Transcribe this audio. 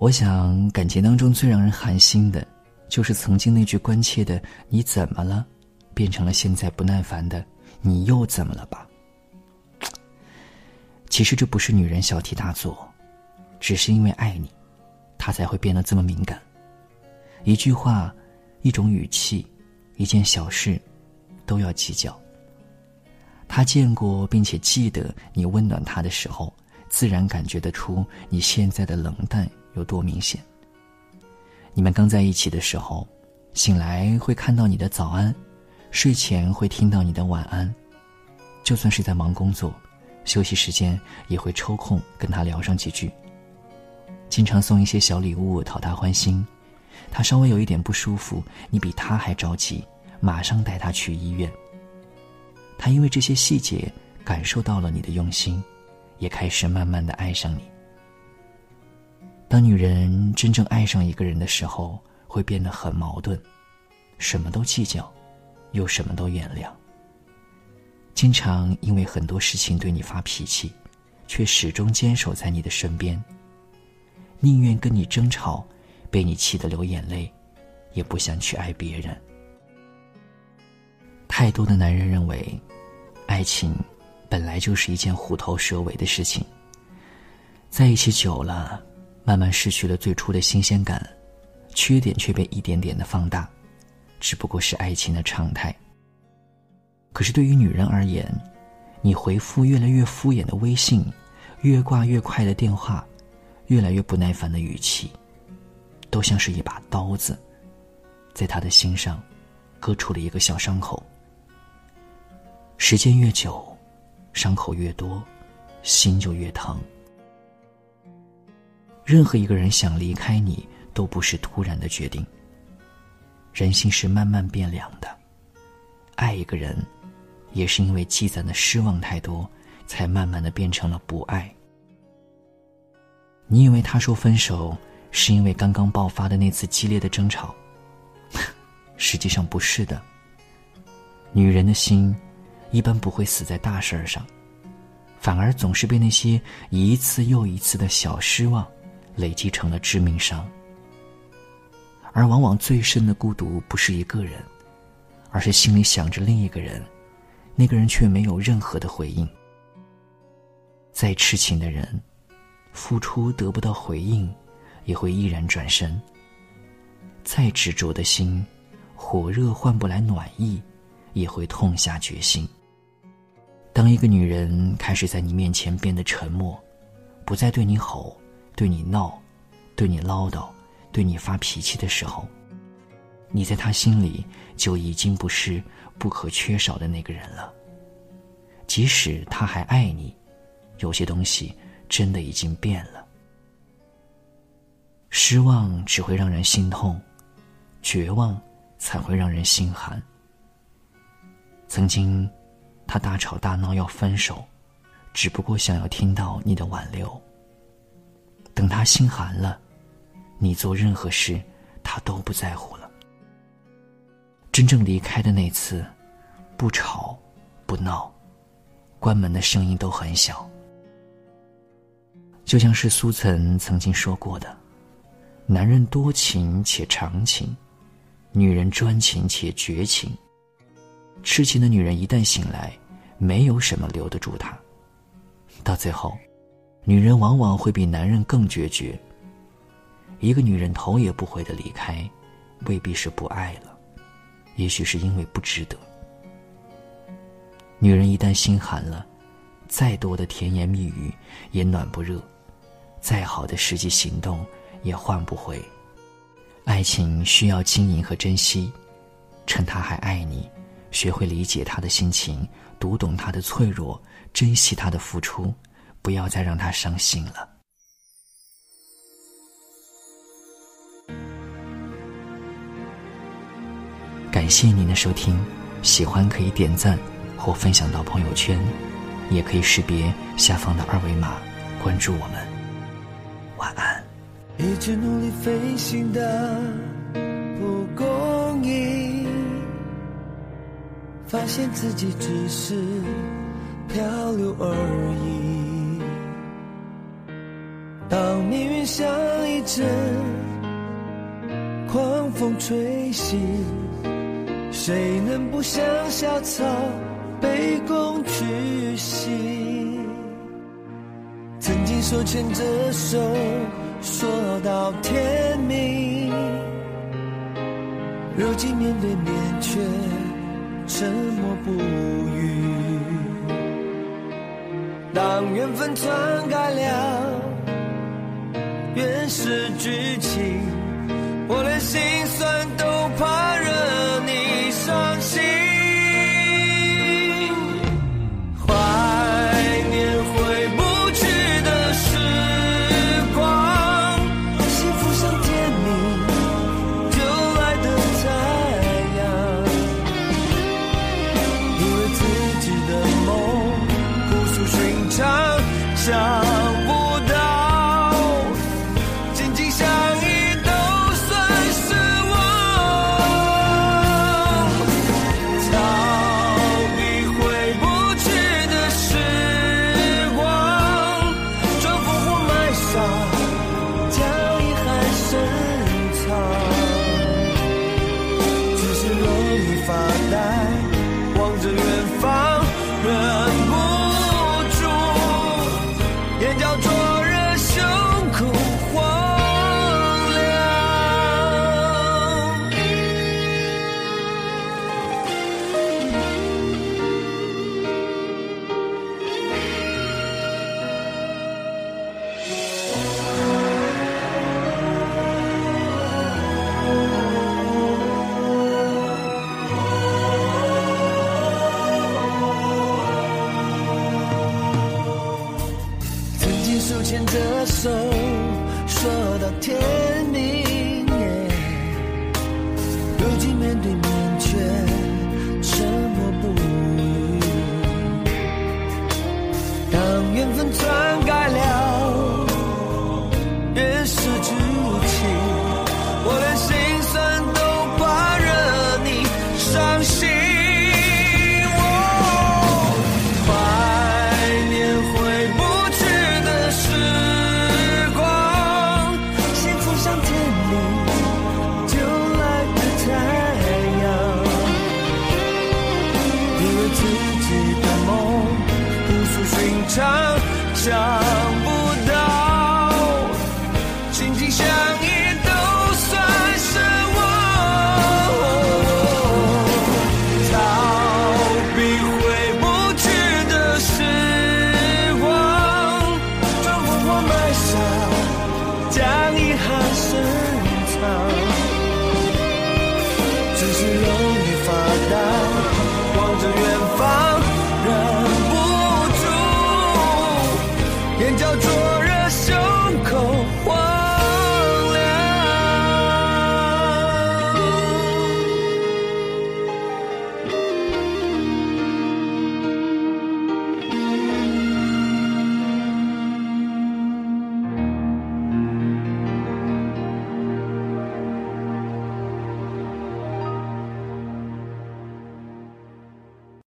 我想，感情当中最让人寒心的，就是曾经那句关切的“你怎么了”，变成了现在不耐烦的“你又怎么了吧”。其实这不是女人小题大做，只是因为爱你，她才会变得这么敏感。一句话，一种语气，一件小事，都要计较。他见过并且记得你温暖他的时候，自然感觉得出你现在的冷淡有多明显。你们刚在一起的时候，醒来会看到你的早安，睡前会听到你的晚安，就算是在忙工作。休息时间也会抽空跟他聊上几句。经常送一些小礼物讨他欢心，他稍微有一点不舒服，你比他还着急，马上带他去医院。他因为这些细节感受到了你的用心，也开始慢慢的爱上你。当女人真正爱上一个人的时候，会变得很矛盾，什么都计较，又什么都原谅。经常因为很多事情对你发脾气，却始终坚守在你的身边。宁愿跟你争吵，被你气得流眼泪，也不想去爱别人。太多的男人认为，爱情本来就是一件虎头蛇尾的事情。在一起久了，慢慢失去了最初的新鲜感，缺点却被一点点的放大，只不过是爱情的常态。可是对于女人而言，你回复越来越敷衍的微信，越挂越快的电话，越来越不耐烦的语气，都像是一把刀子，在他的心上割出了一个小伤口。时间越久，伤口越多，心就越疼。任何一个人想离开你，都不是突然的决定。人心是慢慢变凉的，爱一个人。也是因为积攒的失望太多，才慢慢的变成了不爱。你以为他说分手是因为刚刚爆发的那次激烈的争吵，实际上不是的。女人的心，一般不会死在大事儿上，反而总是被那些一次又一次的小失望，累积成了致命伤。而往往最深的孤独，不是一个人，而是心里想着另一个人。那个人却没有任何的回应。再痴情的人，付出得不到回应，也会毅然转身。再执着的心，火热换不来暖意，也会痛下决心。当一个女人开始在你面前变得沉默，不再对你吼、对你闹、对你唠叨、对你发脾气的时候，你在她心里就已经不是。不可缺少的那个人了。即使他还爱你，有些东西真的已经变了。失望只会让人心痛，绝望才会让人心寒。曾经，他大吵大闹要分手，只不过想要听到你的挽留。等他心寒了，你做任何事，他都不在乎了。真正离开的那次，不吵，不闹，关门的声音都很小。就像是苏岑曾经说过的：“男人多情且长情，女人专情且绝情。痴情的女人一旦醒来，没有什么留得住她。到最后，女人往往会比男人更决绝。一个女人头也不回的离开，未必是不爱了。”也许是因为不值得。女人一旦心寒了，再多的甜言蜜语也暖不热，再好的实际行动也换不回。爱情需要经营和珍惜，趁他还爱你，学会理解他的心情，读懂他的脆弱，珍惜他的付出，不要再让他伤心了。感谢您的收听，喜欢可以点赞或分享到朋友圈，也可以识别下方的二维码关注我们。晚安。一直努力飞行的蒲公英，发现自己只是漂流而已。命运像一阵狂风吹袭，谁能不向小草卑躬屈膝？曾经手牵着手说到天明，如今面对面却沉默不语。当缘分篡改了原始剧情，我连心酸都怕惹你伤心。怀念回不去的时光，幸福像天明就来的太阳，因为自己的梦朴素寻常，想天明，如今面对面却沉默不语。当缘分篡改了原始剧情，我的心